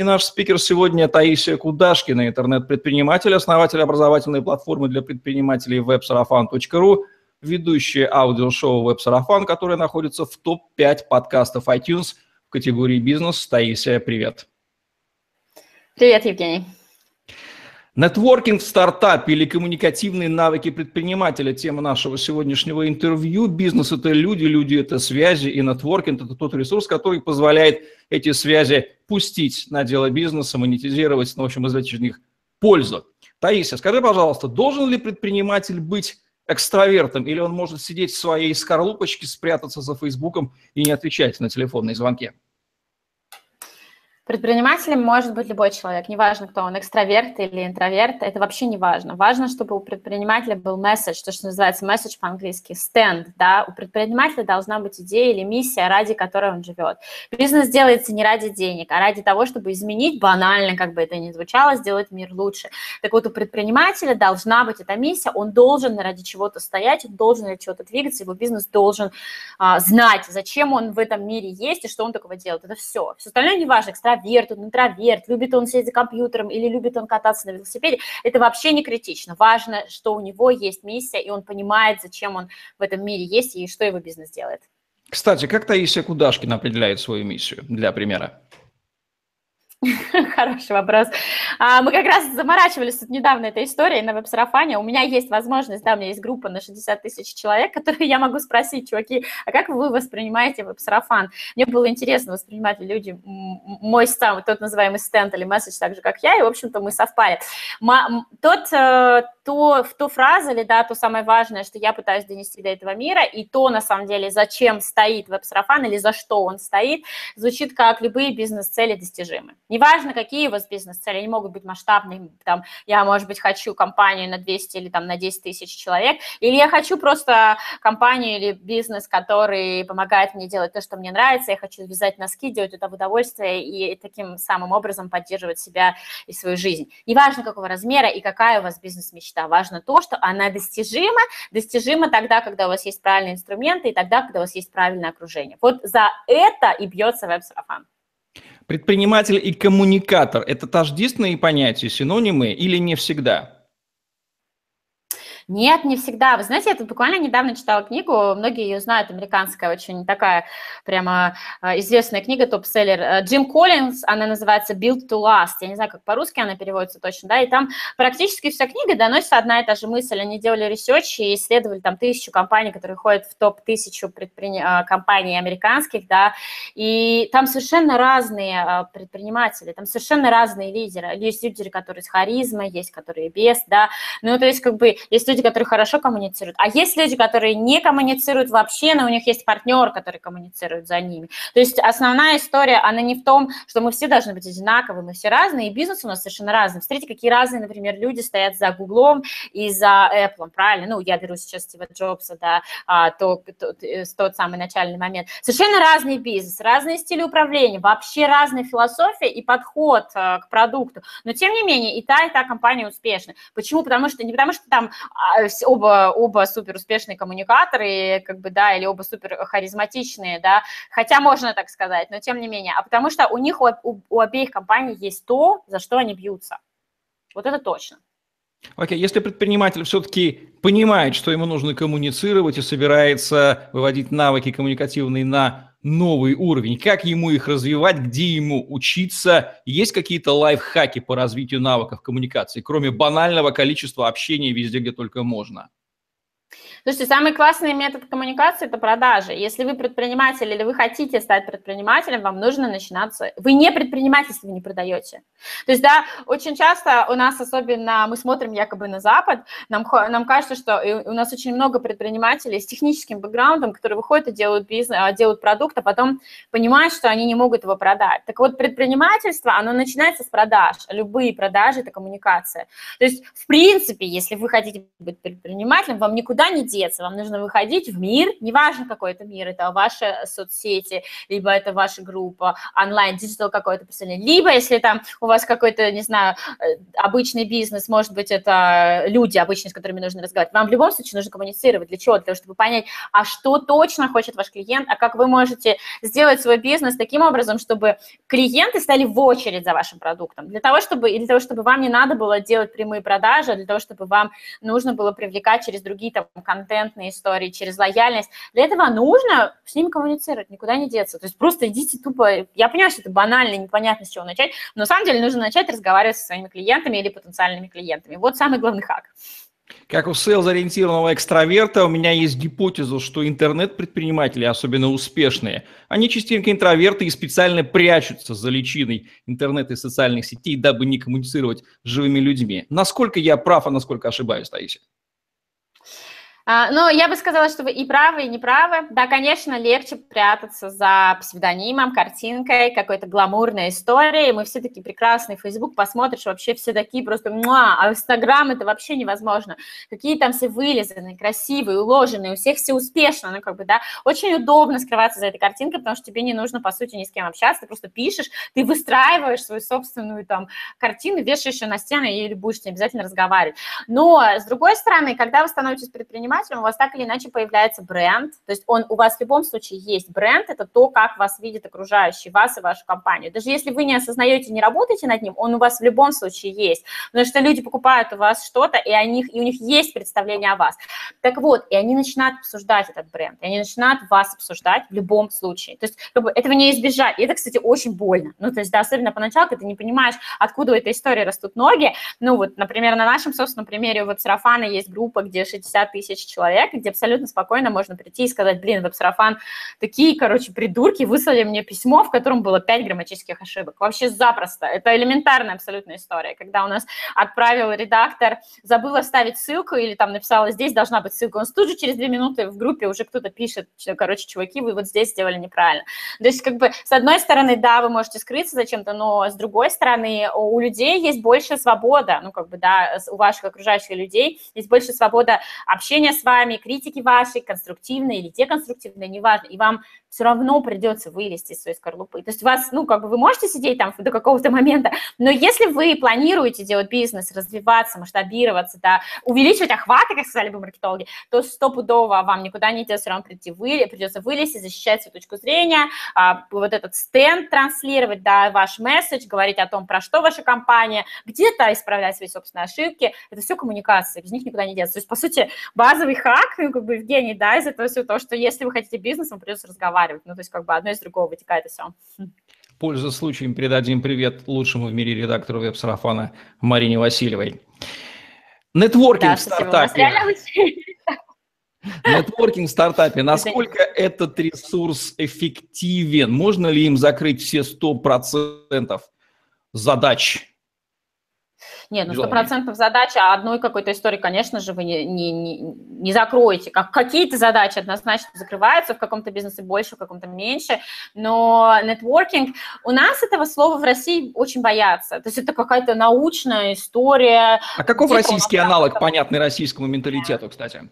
И наш спикер сегодня Таисия Кудашкина, интернет-предприниматель, основатель образовательной платформы для предпринимателей websarafan.ru, ведущая аудиошоу WebSarafan, которое находится в топ-5 подкастов iTunes в категории «Бизнес». Таисия, привет. Привет, Евгений. Нетворкинг в стартапе или коммуникативные навыки предпринимателя – тема нашего сегодняшнего интервью. Бизнес – это люди, люди – это связи, и нетворкинг – это тот ресурс, который позволяет эти связи пустить на дело бизнеса, монетизировать, ну, в общем, извлечь из них пользу. Таисия, скажи, пожалуйста, должен ли предприниматель быть экстравертом, или он может сидеть в своей скорлупочке, спрятаться за Фейсбуком и не отвечать на телефонные звонки? Предпринимателем может быть любой человек, неважно, кто он, экстраверт или интроверт, это вообще не важно. Важно, чтобы у предпринимателя был месседж, то, что называется месседж по-английски, стенд, да, у предпринимателя должна быть идея или миссия, ради которой он живет. Бизнес делается не ради денег, а ради того, чтобы изменить, банально, как бы это ни звучало, сделать мир лучше. Так вот, у предпринимателя должна быть эта миссия, он должен ради чего-то стоять, он должен ради чего-то двигаться, его бизнес должен а, знать, зачем он в этом мире есть и что он такого делает. Это все. Все остальное не важно, экстраверт экстраверт, он интроверт, любит он сидеть за компьютером или любит он кататься на велосипеде, это вообще не критично. Важно, что у него есть миссия, и он понимает, зачем он в этом мире есть и что его бизнес делает. Кстати, как Таисия Кудашкина определяет свою миссию, для примера? Хороший вопрос. А, мы как раз заморачивались тут недавно этой историей на веб-сарафане. У меня есть возможность, да, у меня есть группа на 60 тысяч человек, которые я могу спросить, чуваки, а как вы воспринимаете веб-сарафан? Мне было интересно, воспринимать ли люди мой сам, тот называемый стенд или месседж так же, как я, и, в общем-то, мы совпали. Тот, э, то, то фраза или, да, то самое важное, что я пытаюсь донести до этого мира, и то, на самом деле, зачем стоит веб-сарафан или за что он стоит, звучит как любые бизнес-цели достижимы. Неважно, какие у вас бизнес-цели, они могут быть масштабными, там, я, может быть, хочу компанию на 200 или там на 10 тысяч человек, или я хочу просто компанию или бизнес, который помогает мне делать то, что мне нравится, я хочу вязать носки, делать это в удовольствие и таким самым образом поддерживать себя и свою жизнь. Неважно, какого размера и какая у вас бизнес-мечта, важно то, что она достижима, достижима тогда, когда у вас есть правильные инструменты и тогда, когда у вас есть правильное окружение. Вот за это и бьется веб-сарафан. Предприниматель и коммуникатор – это тождественные понятия, синонимы или не всегда? Нет, не всегда. Вы знаете, я тут буквально недавно читала книгу, многие ее знают, американская, очень такая прямо а, известная книга, топ-селлер. Э, Джим Коллинз, она называется «Build to Last». Я не знаю, как по-русски она переводится точно, да, и там практически вся книга доносится одна и та же мысль. Они делали research и исследовали там тысячу компаний, которые ходят в топ-тысячу предприним... А, компаний американских, да, и там совершенно разные а, предприниматели, там совершенно разные лидеры. Есть лидеры, которые с харизмой, есть которые без, да, ну, то есть как бы есть люди, люди, которые хорошо коммуницируют, а есть люди, которые не коммуницируют вообще, но у них есть партнер, который коммуницирует за ними. То есть основная история, она не в том, что мы все должны быть одинаковы, мы все разные, и бизнес у нас совершенно разный. Смотрите, какие разные, например, люди стоят за Гуглом и за Apple, правильно? Ну, я беру сейчас Стива Джобса, да, а, то, то, э, тот самый начальный момент. Совершенно разный бизнес, разные стили управления, вообще разная философия и подход а, к продукту. Но, тем не менее, и та, и та компания успешна. Почему? Потому что, не потому что там а, оба, оба супер успешные коммуникаторы, как бы, да, или оба супер харизматичные, да, хотя можно так сказать, но тем не менее, а потому что у них, у, у обеих компаний есть то, за что они бьются. Вот это точно. Окей, okay. если предприниматель все-таки понимает, что ему нужно коммуницировать и собирается выводить навыки коммуникативные на новый уровень, как ему их развивать, где ему учиться, есть какие-то лайфхаки по развитию навыков коммуникации, кроме банального количества общения везде, где только можно? Слушайте, самый классный метод коммуникации – это продажи. Если вы предприниматель или вы хотите стать предпринимателем, вам нужно начинаться… Вы не предприниматель, если вы не продаете. То есть, да, очень часто у нас, особенно мы смотрим якобы на Запад, нам, нам кажется, что у нас очень много предпринимателей с техническим бэкграундом, которые выходят и делают бизнес, а, делают продукт, а потом понимают, что они не могут его продать. Так вот, предпринимательство, оно начинается с продаж. Любые продажи – это коммуникация. То есть, в принципе, если вы хотите быть предпринимателем, вам никуда не деться, вам нужно выходить в мир, неважно какой это мир, это ваши соцсети, либо это ваша группа, онлайн, digital какой-то представление, либо если там у вас какой-то, не знаю, э, обычный бизнес, может быть, это люди обычные, с которыми нужно разговаривать, вам в любом случае нужно коммуницировать. Для чего? Для того, чтобы понять, а что точно хочет ваш клиент, а как вы можете сделать свой бизнес таким образом, чтобы клиенты стали в очередь за вашим продуктом, для того, чтобы, для того, чтобы вам не надо было делать прямые продажи, а для того, чтобы вам нужно было привлекать через другие там контентные истории, через лояльность. Для этого нужно с ними коммуницировать, никуда не деться. То есть просто идите тупо... Я понимаю, что это банально, непонятно, с чего начать, но на самом деле нужно начать разговаривать со своими клиентами или потенциальными клиентами. Вот самый главный хак. Как у селс-ориентированного экстраверта, у меня есть гипотеза, что интернет-предприниматели, особенно успешные, они частенько интроверты и специально прячутся за личиной интернета и социальных сетей, дабы не коммуницировать с живыми людьми. Насколько я прав, а насколько ошибаюсь, Таисия? А, но я бы сказала, что вы и правы, и не правы. Да, конечно, легче прятаться за псевдонимом, картинкой, какой-то гламурной историей. Мы все такие прекрасные. Facebook посмотришь, вообще все такие просто муа, а Инстаграм это вообще невозможно. Какие там все вылизанные, красивые, уложенные, у всех все успешно, ну как бы, да. Очень удобно скрываться за этой картинкой, потому что тебе не нужно, по сути, ни с кем общаться, ты просто пишешь, ты выстраиваешь свою собственную там картину, вешаешь ее на стену и будешь не обязательно разговаривать. Но, с другой стороны, когда вы становитесь предпринимателем, предпринимателем, у вас так или иначе появляется бренд, то есть он у вас в любом случае есть бренд, это то, как вас видит окружающий, вас и вашу компанию. Даже если вы не осознаете, не работаете над ним, он у вас в любом случае есть, потому что люди покупают у вас что-то, и, они, и у них есть представление о вас. Так вот, и они начинают обсуждать этот бренд, и они начинают вас обсуждать в любом случае. То есть как бы, этого не избежать. И это, кстати, очень больно. Ну, то есть, да, особенно поначалу, когда ты не понимаешь, откуда у этой истории растут ноги. Ну, вот, например, на нашем собственном примере у веб-сарафана есть группа, где 60 тысяч тысяч человек, где абсолютно спокойно можно прийти и сказать, блин, веб-сарафан, такие, короче, придурки, выслали мне письмо, в котором было 5 грамматических ошибок. Вообще запросто. Это элементарная абсолютная история, когда у нас отправил редактор, забыла вставить ссылку или там написала, здесь должна быть ссылка. Он тут же через 2 минуты в группе уже кто-то пишет, короче, чуваки, вы вот здесь сделали неправильно. То есть, как бы, с одной стороны, да, вы можете скрыться зачем-то, но с другой стороны, у людей есть больше свобода, ну, как бы, да, у ваших окружающих людей есть больше свобода общения с вами, критики ваши, конструктивные или деконструктивные, неважно, и вам все равно придется вылезти из своей скорлупы. То есть вас, ну, как бы вы можете сидеть там до какого-то момента, но если вы планируете делать бизнес, развиваться, масштабироваться, да, увеличивать охваты, как сказали бы маркетологи, то стопудово вам никуда не идет, все равно прийти, вы, придется вылезти, защищать свою точку зрения, а, вот этот стенд транслировать, да, ваш месседж, говорить о том, про что ваша компания, где-то исправлять свои собственные ошибки, это все коммуникация, без них никуда не деться. То есть, по сути, базовый хак, ну, как бы, Евгений, да, из этого все то, что если вы хотите бизнес, вам придется разговаривать. Ну, то есть как бы одно из другого вытекает и все. Пользуясь случаем, передадим привет лучшему в мире редактору веб-сарафана Марине Васильевой. Нетворкинг да, в стартапе. Нетворкинг в стартапе. Насколько этот ресурс эффективен? Можно ли им закрыть все 100% задач? Нет, ну сто процентов задача одной какой-то истории, конечно же, вы не, не, не, не закроете. Как, какие-то задачи однозначно закрываются, в каком-то бизнесе больше, в каком-то меньше, но нетворкинг, у нас этого слова в России очень боятся. То есть это какая-то научная история. А каков российский аналог, понятный российскому менталитету, кстати?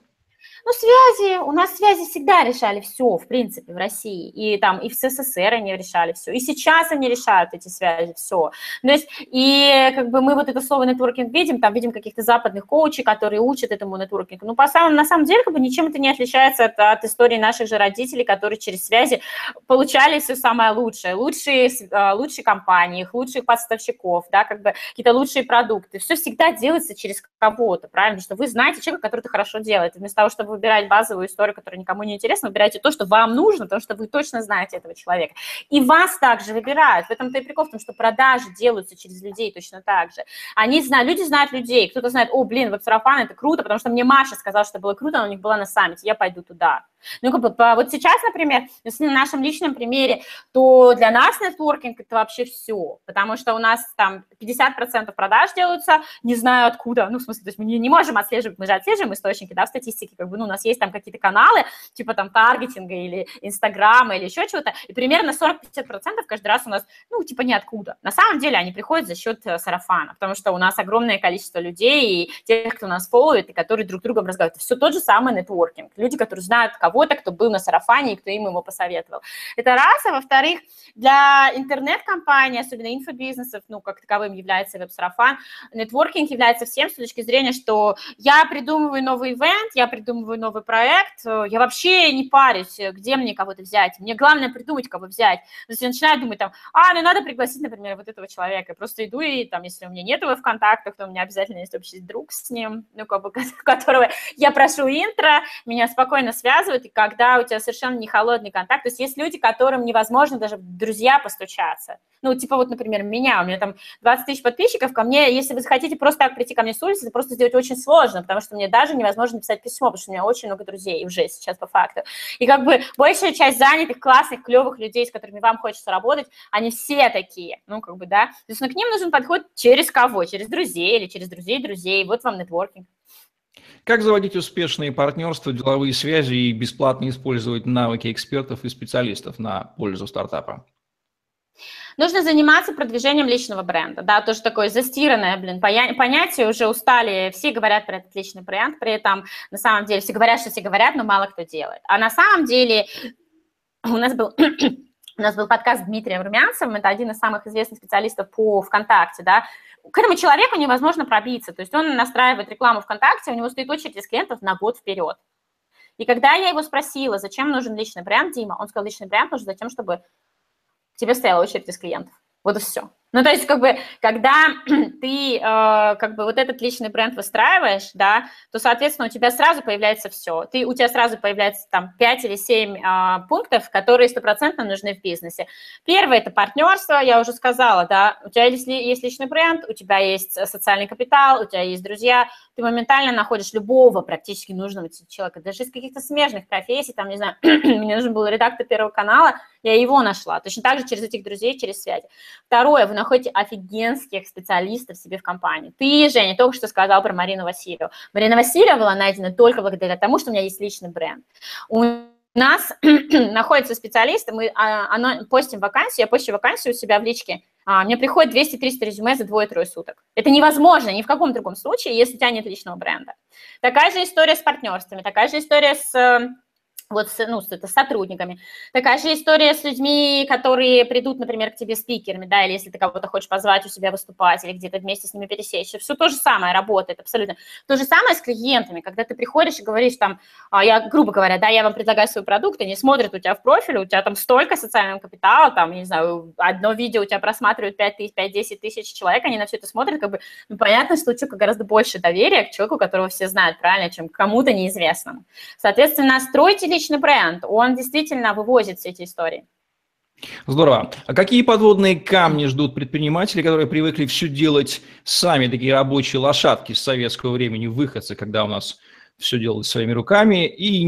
Ну, связи, у нас связи всегда решали все, в принципе, в России. И там, и в СССР они решали все. И сейчас они решают эти связи, все. То есть, и как бы мы вот это слово нетворкинг видим, там видим каких-то западных коучей, которые учат этому нетворкингу. Ну, по самому, на самом деле, как бы ничем это не отличается от, от истории наших же родителей, которые через связи получали все самое лучшее. Лучшие, а, лучшие компании, их лучших поставщиков, да, как бы какие-то лучшие продукты. Все всегда делается через кого-то, правильно? Что вы знаете человека, который это хорошо делает. вместо того, чтобы выбирать базовую историю, которая никому не интересна, выбирайте то, что вам нужно, потому что вы точно знаете этого человека. И вас также выбирают. В этом-то и прикол в том, что продажи делаются через людей точно так же. Они знают, люди знают людей. Кто-то знает, о, блин, веб-сарафан, это круто, потому что мне Маша сказала, что было круто, она у них была на саммите, я пойду туда. Ну, как бы, вот сейчас, например, если на нашем личном примере, то для нас нетворкинг – это вообще все, потому что у нас там 50% продаж делаются, не знаю откуда, ну, в смысле, то есть мы не, не можем отслеживать, мы же отслеживаем источники, да, в статистике, как бы, ну, у нас есть там какие-то каналы, типа там таргетинга или Инстаграма или еще чего-то, и примерно 40-50% каждый раз у нас, ну, типа ниоткуда. На самом деле они приходят за счет э, сарафана, потому что у нас огромное количество людей и тех, кто нас фолловит, и которые друг с другом разговаривают. Все тот же самый нетворкинг. Люди, которые знают кого-то, кто был на сарафане и кто им его посоветовал. Это раз. А во-вторых, для интернет-компаний, особенно инфобизнесов, ну, как таковым является веб-сарафан, нетворкинг является всем с точки зрения, что я придумываю новый ивент, я придумываю новый проект, я вообще не парюсь, где мне кого-то взять. Мне главное придумать, кого взять. То есть я начинаю думать там, а, ну надо пригласить, например, вот этого человека. Я просто иду и там, если у меня нет его в контактах, то у меня обязательно есть общий друг с ним, ну, как бы, которого я прошу интро, меня спокойно связывают, и когда у тебя совершенно не холодный контакт, то есть есть люди, которым невозможно даже друзья постучаться. Ну, типа вот, например, меня, у меня там 20 тысяч подписчиков, ко мне, если вы захотите просто так прийти ко мне с улицы, это просто сделать очень сложно, потому что мне даже невозможно написать письмо, потому что у меня очень много друзей уже сейчас по факту. И как бы большая часть занятых, классных, клевых людей, с которыми вам хочется работать, они все такие, ну, как бы, да. То есть ну, к ним нужен подход через кого? Через друзей или через друзей друзей. Вот вам нетворкинг. Как заводить успешные партнерства, деловые связи и бесплатно использовать навыки экспертов и специалистов на пользу стартапа? Нужно заниматься продвижением личного бренда, да, тоже такое застиранное, блин, понятие, уже устали, все говорят про этот личный бренд, при этом на самом деле все говорят, что все говорят, но мало кто делает. А на самом деле у нас был у нас был подкаст с Дмитрием Румянцевым, это один из самых известных специалистов по ВКонтакте, да, к этому человеку невозможно пробиться, то есть он настраивает рекламу ВКонтакте, у него стоит очередь из клиентов на год вперед. И когда я его спросила, зачем нужен личный бренд, Дима, он сказал, личный бренд нужен за тем, чтобы тебе стояла очередь из клиентов. Вот и все. Ну, то есть, как бы, когда ты, э, как бы, вот этот личный бренд выстраиваешь, да, то, соответственно, у тебя сразу появляется все. Ты, у тебя сразу появляется там 5 или 7 э, пунктов, которые стопроцентно нужны в бизнесе. Первое – это партнерство, я уже сказала, да, у тебя есть, есть личный бренд, у тебя есть социальный капитал, у тебя есть друзья, ты моментально находишь любого практически нужного человека, даже из каких-то смежных профессий, там, не знаю, мне нужен был редактор Первого канала, я его нашла, точно так же через этих друзей, через связи. Второе, находите офигенских специалистов себе в компании. Ты, Женя, только что сказал про Марину Васильеву. Марина Васильева была найдена только благодаря тому, что у меня есть личный бренд. У нас находятся специалисты, мы а, оно, постим вакансию, я постю вакансию у себя в личке, а, мне приходит 200-300 резюме за двое-трое суток. Это невозможно ни в каком другом случае, если у тебя нет личного бренда. Такая же история с партнерствами, такая же история с вот с, ну, с, это, с сотрудниками. Такая же история с людьми, которые придут, например, к тебе спикерами, да, или если ты кого-то хочешь позвать у себя выступать, или где-то вместе с ними пересечься. Все то же самое работает, абсолютно. То же самое с клиентами, когда ты приходишь и говоришь там, а, я, грубо говоря, да, я вам предлагаю свой продукт, они смотрят у тебя в профиле, у тебя там столько социального капитала, там, не знаю, одно видео у тебя просматривают 5 тысяч, 5-10 тысяч человек, они на все это смотрят, как бы, ну, понятно, что у человека гораздо больше доверия к человеку, которого все знают, правильно, чем к кому-то неизвестному. Соответственно, стройте личный бренд, он действительно вывозит все эти истории. Здорово. А какие подводные камни ждут предприниматели, которые привыкли все делать сами, такие рабочие лошадки с советского времени, выходцы, когда у нас все делают своими руками, и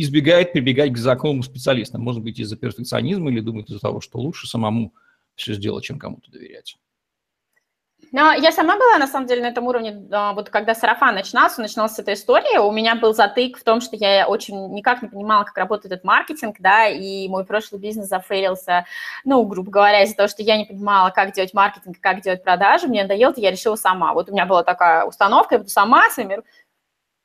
избегает прибегать к знакомым специалистам? Может быть, из-за перфекционизма или думает из-за того, что лучше самому все сделать, чем кому-то доверять? Но я сама была, на самом деле, на этом уровне, вот когда сарафан начинался, с этой истории, у меня был затык в том, что я очень никак не понимала, как работает этот маркетинг, да, и мой прошлый бизнес зафейлился, ну, грубо говоря, из-за того, что я не понимала, как делать маркетинг, как делать продажи, мне надоело, я решила сама. Вот у меня была такая установка, я буду сама своими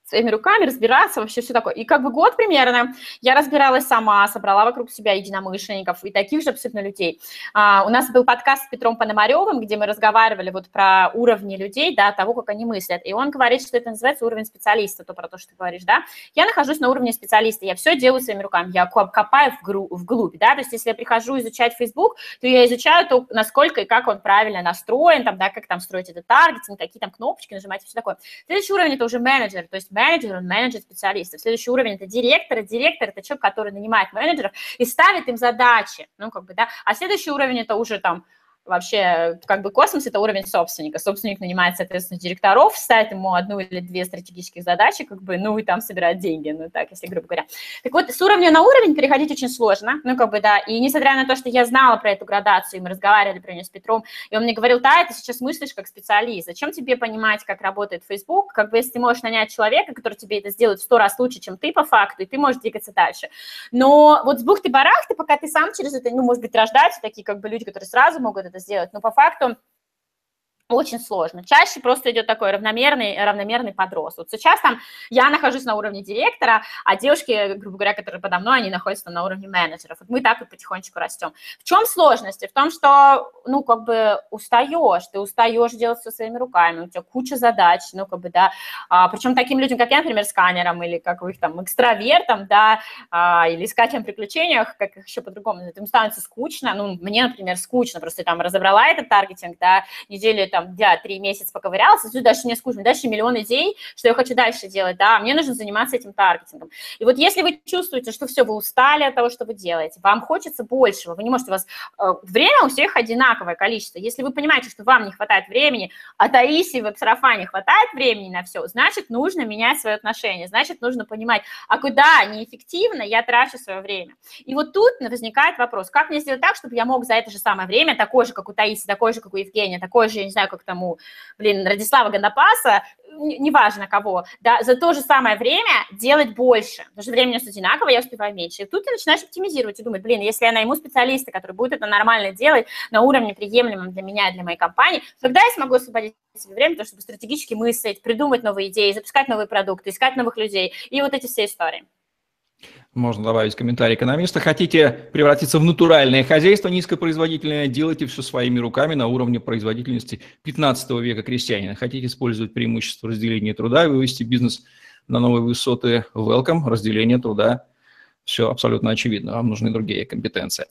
своими руками разбираться, вообще все такое. И как бы год примерно я разбиралась сама, собрала вокруг себя единомышленников и таких же абсолютно людей. А, у нас был подкаст с Петром Пономаревым, где мы разговаривали вот про уровни людей, да, того, как они мыслят. И он говорит, что это называется уровень специалиста, то про то, что ты говоришь, да. Я нахожусь на уровне специалиста, я все делаю своими руками, я копаю в вглубь, да, то есть если я прихожу изучать Facebook, то я изучаю то, насколько и как он правильно настроен, там, да, как там строить этот таргетинг, какие там кнопочки нажимать и все такое. Следующий уровень – это уже менеджер, то есть менеджер, он менеджер специалистов. Следующий уровень – это директор, директор – это человек, который нанимает менеджеров и ставит им задачи, ну, как бы, да, а следующий уровень – это уже там вообще как бы космос – это уровень собственника. Собственник нанимает, соответственно, директоров, ставит ему одну или две стратегических задачи, как бы, ну, и там собирает деньги, ну, так, если грубо говоря. Так вот, с уровня на уровень переходить очень сложно, ну, как бы, да, и несмотря на то, что я знала про эту градацию, и мы разговаривали про нее с Петром, и он мне говорил, да, ты сейчас мыслишь как специалист, зачем тебе понимать, как работает Facebook, как бы, если ты можешь нанять человека, который тебе это сделает в сто раз лучше, чем ты по факту, и ты можешь двигаться дальше. Но вот с бухты-барахты, пока ты сам через это, ну, может быть, рождаются такие, как бы, люди, которые сразу могут это это сделать, но по факту очень сложно. Чаще просто идет такой равномерный, равномерный подрост. Вот сейчас там я нахожусь на уровне директора, а девушки, грубо говоря, которые подо мной, они находятся на уровне менеджеров. Вот мы так и потихонечку растем. В чем сложности? В том, что, ну, как бы устаешь, ты устаешь делать все своими руками, у тебя куча задач, ну, как бы, да, а, причем таким людям, как я, например, сканером или как их там экстравертом, да, а, или искателем приключениях, как их еще по-другому, им становится скучно, ну, мне, например, скучно, просто там разобрала этот таргетинг, да, неделю там, я три месяца поковырялся, тут дальше мне скучно, дальше миллион идей, что я хочу дальше делать, да, мне нужно заниматься этим таргетингом. И вот если вы чувствуете, что все, вы устали от того, что вы делаете, вам хочется большего, вы не можете, у вас э, время у всех одинаковое количество, если вы понимаете, что вам не хватает времени, а Таисе в сарафане хватает времени на все, значит, нужно менять свое отношение, значит, нужно понимать, а куда неэффективно я трачу свое время. И вот тут возникает вопрос, как мне сделать так, чтобы я мог за это же самое время, такое же, как у Таиси, такое же, как у Евгения, такое же, я не знаю, знаю, как тому, блин, Радислава Гандапаса, неважно кого, да, за то же самое время делать больше, потому что время у нас одинаково, я успеваю меньше. И тут ты начинаешь оптимизировать и думать, блин, если я найму специалиста, который будет это нормально делать на уровне приемлемом для меня и для моей компании, тогда я смогу освободить себе время, чтобы стратегически мыслить, придумать новые идеи, запускать новые продукты, искать новых людей и вот эти все истории. Можно добавить комментарий экономиста. Хотите превратиться в натуральное хозяйство низкопроизводительное, делайте все своими руками на уровне производительности 15 века крестьянина. Хотите использовать преимущество разделения труда и вывести бизнес на новые высоты, welcome, разделение труда. Все абсолютно очевидно, вам нужны другие компетенции.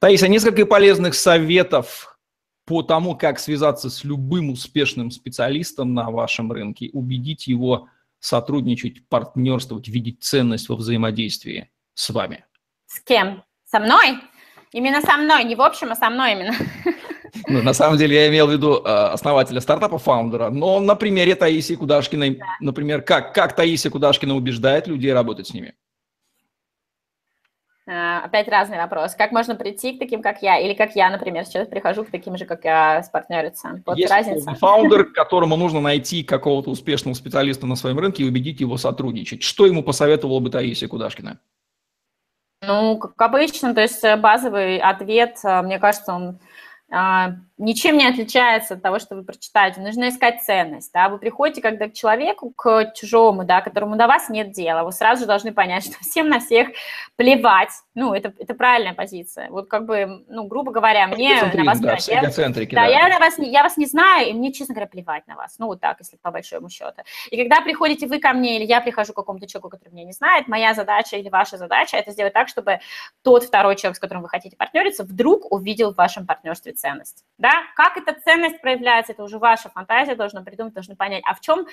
Таиса, несколько полезных советов по тому, как связаться с любым успешным специалистом на вашем рынке, убедить его сотрудничать, партнерствовать, видеть ценность во взаимодействии с вами? С кем? Со мной? Именно со мной, не в общем, а со мной именно. Ну, на самом деле я имел в виду э, основателя стартапа, фаундера, но на примере Таисии Кудашкиной, да. например, как, как Таисия Кудашкина убеждает людей работать с ними? А, опять разный вопрос. Как можно прийти к таким, как я? Или как я, например, сейчас прихожу к таким же, как я, с партнерицей? Вот Есть разница. фаундер, которому нужно найти какого-то успешного специалиста на своем рынке и убедить его сотрудничать. Что ему посоветовала бы Таисия Кудашкина? Ну, как обычно, то есть э, базовый ответ, э, мне кажется, он а, ничем не отличается от того, что вы прочитаете. Нужно искать ценность. Да? Вы приходите когда к человеку, к чужому, да, которому до вас нет дела. Вы сразу же должны понять, что всем на всех плевать. Ну, это, это правильная позиция. Вот как бы, ну, грубо говоря, мне на вас да, Я, да, да. Я, на вас, я вас не знаю, и мне, честно говоря, плевать на вас. Ну, вот так, если по большому счету. И когда приходите вы ко мне, или я прихожу к какому-то человеку, который меня не знает, моя задача или ваша задача – это сделать так, чтобы тот второй человек, с которым вы хотите партнериться, вдруг увидел в вашем партнерстве ценность. Да? Как эта ценность проявляется, это уже ваша фантазия должна придумать, должны понять, а в чем,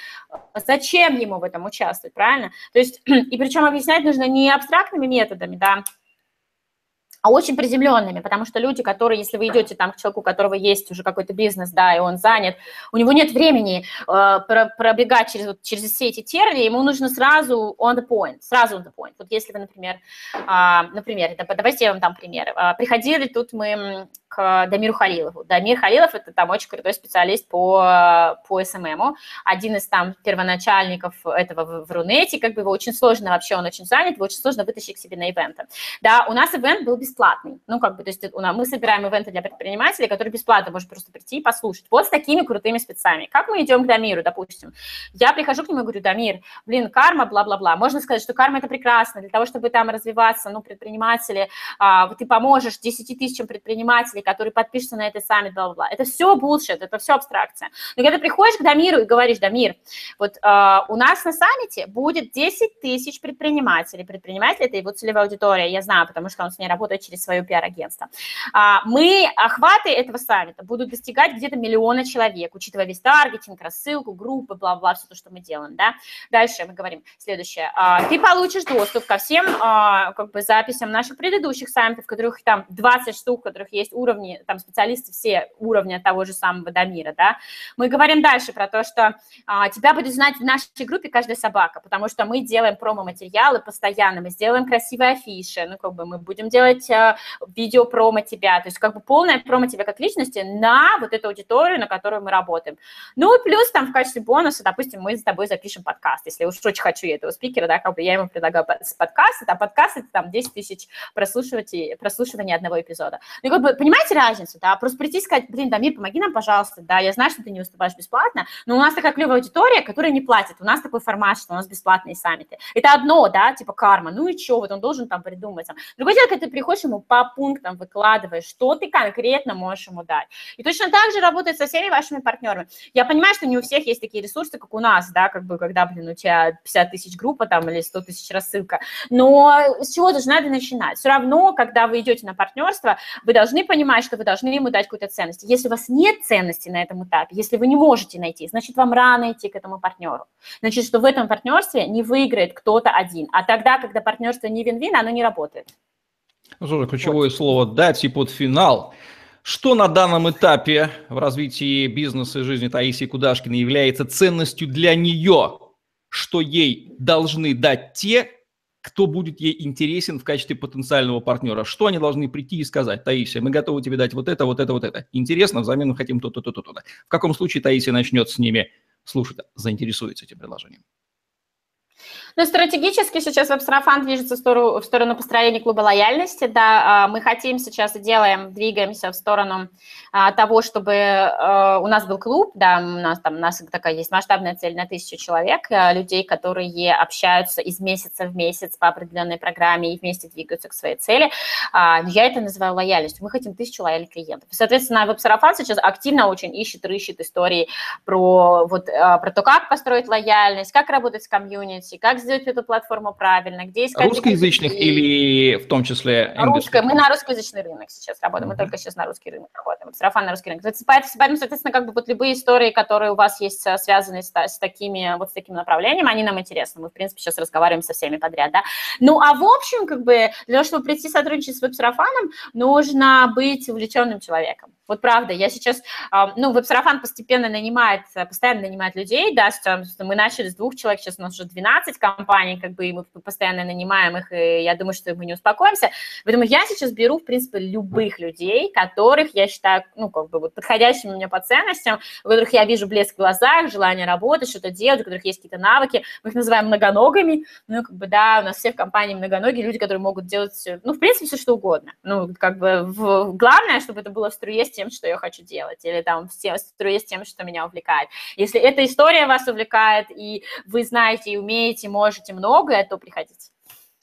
зачем ему в этом участвовать, правильно? То есть, и причем объяснять нужно не абстрактными методами, да, а очень приземленными, потому что люди, которые, если вы идете там к человеку, у которого есть уже какой-то бизнес, да, и он занят, у него нет времени э, пробегать через, вот, через все эти тернии, ему нужно сразу on the point, сразу on the point. Вот если вы, например, э, например, давайте я вам дам пример. Э, приходили тут мы к Дамиру Халилову. Дамир Халилов – это там очень крутой специалист по, по СММу, один из там первоначальников этого в Рунете, как бы его очень сложно вообще, он очень занят, его очень сложно вытащить к себе на ивенты. Да, у нас ивент был бесплатный, ну, как бы, то есть у нас, мы собираем ивенты для предпринимателей, которые бесплатно может просто прийти и послушать. Вот с такими крутыми спецами. Как мы идем к Дамиру, допустим? Я прихожу к нему и говорю, Дамир, блин, карма, бла-бла-бла. Можно сказать, что карма – это прекрасно, для того, чтобы там развиваться, ну, предприниматели, а, ты поможешь 10 тысячам предпринимателей, которые подпишутся на этот саммит, бла-бла-бла. Это все bullshit, это все абстракция. Но когда ты приходишь к Дамиру и говоришь, Дамир, вот э, у нас на саммите будет 10 тысяч предпринимателей. Предприниматели – это его целевая аудитория, я знаю, потому что он с ней работает через свое пиар-агентство. А, мы, охваты этого саммита будут достигать где-то миллиона человек, учитывая весь таргетинг, рассылку, группы, бла-бла, все то, что мы делаем, да. Дальше мы говорим следующее. А, ты получишь доступ ко всем а, как бы записям наших предыдущих саммитов, которых там 20 штук, которых есть уровни, там специалисты все уровня того же самого Дамира, да. Мы говорим дальше про то, что а, тебя будет знать в нашей группе каждая собака, потому что мы делаем промо-материалы постоянно, мы сделаем красивые афиши, ну, как бы мы будем делать а, видео промо тебя, то есть как бы полная промо тебя как личности на вот эту аудиторию, на которую мы работаем. Ну, и плюс там в качестве бонуса, допустим, мы с тобой запишем подкаст, если уж очень хочу я этого спикера, да, как бы я ему предлагаю подкаст, а подкаст это там 10 тысяч прослушиваний, прослушивания одного эпизода. Ну, как бы, понимаете разницу, да, просто прийти и сказать, блин, Дамир, помоги нам, пожалуйста, да, я знаю, что ты не выступаешь бесплатно, но у нас такая клевая аудитория, которая не платит, у нас такой формат, что у нас бесплатные саммиты. Это одно, да, типа карма, ну и что, вот он должен там придумать. Другое дело, когда ты приходишь ему по пунктам выкладываешь, что ты конкретно можешь ему дать. И точно так же работает со всеми вашими партнерами. Я понимаю, что не у всех есть такие ресурсы, как у нас, да, как бы, когда, блин, у тебя 50 тысяч группа там или 100 тысяч рассылка, но с чего-то же надо начинать. Все равно, когда вы идете на партнерство, вы должны понимать, что вы должны ему дать какую-то ценность. Если у вас нет ценности на этом этапе, если вы не можете найти, значит, вам рано идти к этому партнеру. Значит, что в этом партнерстве не выиграет кто-то один. А тогда, когда партнерство не вин-вин, оно не работает. Ну, тоже ключевое вот. слово «дать» и под финал. Что на данном этапе в развитии бизнеса и жизни Таисии Кудашкиной является ценностью для нее? Что ей должны дать те, кто будет ей интересен в качестве потенциального партнера? Что они должны прийти и сказать? Таисия, мы готовы тебе дать вот это, вот это, вот это. Интересно, взамен мы хотим то-то, то-то, то-то. В каком случае Таисия начнет с ними слушать, заинтересуется этим предложением? Ну, стратегически сейчас веб-сарафан движется в сторону, в сторону построения клуба лояльности, да, а, мы хотим сейчас и делаем, двигаемся в сторону а, того, чтобы а, у нас был клуб, да, у нас там, у нас такая есть масштабная цель на тысячу человек, людей, которые общаются из месяца в месяц по определенной программе и вместе двигаются к своей цели. Я это называю лояльностью. Мы хотим тысячу лояльных клиентов. Соответственно, веб-сарафан сейчас активно очень ищет, рыщет истории про, вот, про то, как построить лояльность, как работать с комьюнити, как сделать эту платформу правильно, где искать... Русскоязычных или в том числе... Русская, мы на русскоязычный рынок сейчас работаем, мы только сейчас на русский рынок работаем, сарафан на русский рынок. Поэтому, соответственно, как бы вот любые истории, которые у вас есть, э, связанные с, с такими, вот с таким направлением, они нам интересны. Мы, в принципе, сейчас разговариваем со всеми подряд, да. Ну, а в общем, как бы, для того, чтобы прийти сотрудничать с веб-сарафаном, нужно быть увлеченным человеком. Вот правда, я сейчас, ну, веб-сарафан постепенно нанимает, постоянно нанимает людей, да, мы начали с двух человек, сейчас у нас уже 12 компаний, как бы, и мы постоянно нанимаем их, и я думаю, что мы не успокоимся. Поэтому я сейчас беру, в принципе, любых людей, которых я считаю, ну, как бы, вот, подходящими мне по ценностям, у которых я вижу блеск в глазах, желание работать, что-то делать, у которых есть какие-то навыки, мы их называем многоногими, ну, как бы, да, у нас все в компании многоногие, люди, которые могут делать, ну, в принципе, все что угодно. Ну, как бы, в, главное, чтобы это было в струе с тем, что я хочу делать, или там в струе с тем, что меня увлекает. Если эта история вас увлекает, и вы знаете, и умеете, можете многое, то приходите.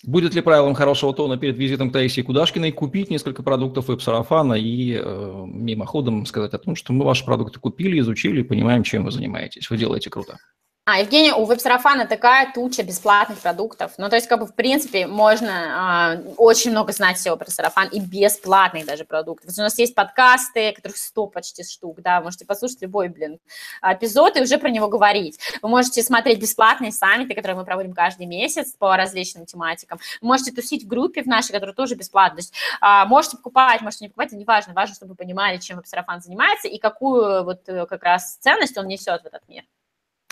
Будет ли правилом хорошего тона перед визитом к Таисии Кудашкиной купить несколько продуктов веб-сарафана и э, мимоходом сказать о том, что мы ваши продукты купили, изучили, понимаем, чем вы занимаетесь. Вы делаете круто. А, Евгений, у веб-сарафана такая туча бесплатных продуктов. Ну, то есть, как бы, в принципе, можно а, очень много знать всего про сарафан и бесплатных даже продуктов. У нас есть подкасты, которых 100 почти штук, да, можете послушать любой, блин, эпизод и уже про него говорить. Вы можете смотреть бесплатные саммиты, которые мы проводим каждый месяц по различным тематикам. Вы можете тусить в группе в нашей, которая тоже бесплатна. То есть, а, можете покупать, можете не покупать, это не важно. Важно, чтобы вы понимали, чем веб-сарафан занимается и какую вот э, как раз ценность он несет в этот мир.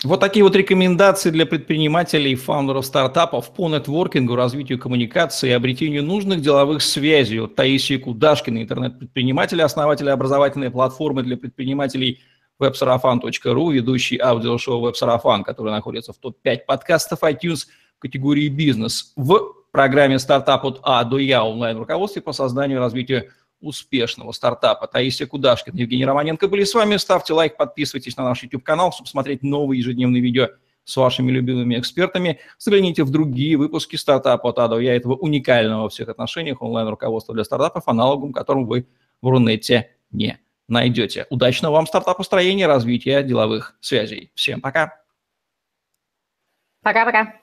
Вот такие вот рекомендации для предпринимателей и фаундеров стартапов по нетворкингу, развитию коммуникации и обретению нужных деловых связей. От Таисии Кудашкиной, интернет-предпринимателя, основателя образовательной платформы для предпринимателей websarafan.ru, ведущий аудиошоу WebSarafan, который находится в топ-5 подкастов iTunes в категории «Бизнес» в программе «Стартап от А до Я» онлайн-руководстве по созданию и развитию успешного стартапа. Таисия Кудашкин, Евгений Романенко были с вами. Ставьте лайк, подписывайтесь на наш YouTube-канал, чтобы смотреть новые ежедневные видео с вашими любимыми экспертами. Загляните в другие выпуски стартапа от АДО. Я этого уникального во всех отношениях онлайн-руководства для стартапов, аналогом которым вы в Рунете не найдете. Удачного вам стартапостроения, развития деловых связей. Всем пока. Пока-пока.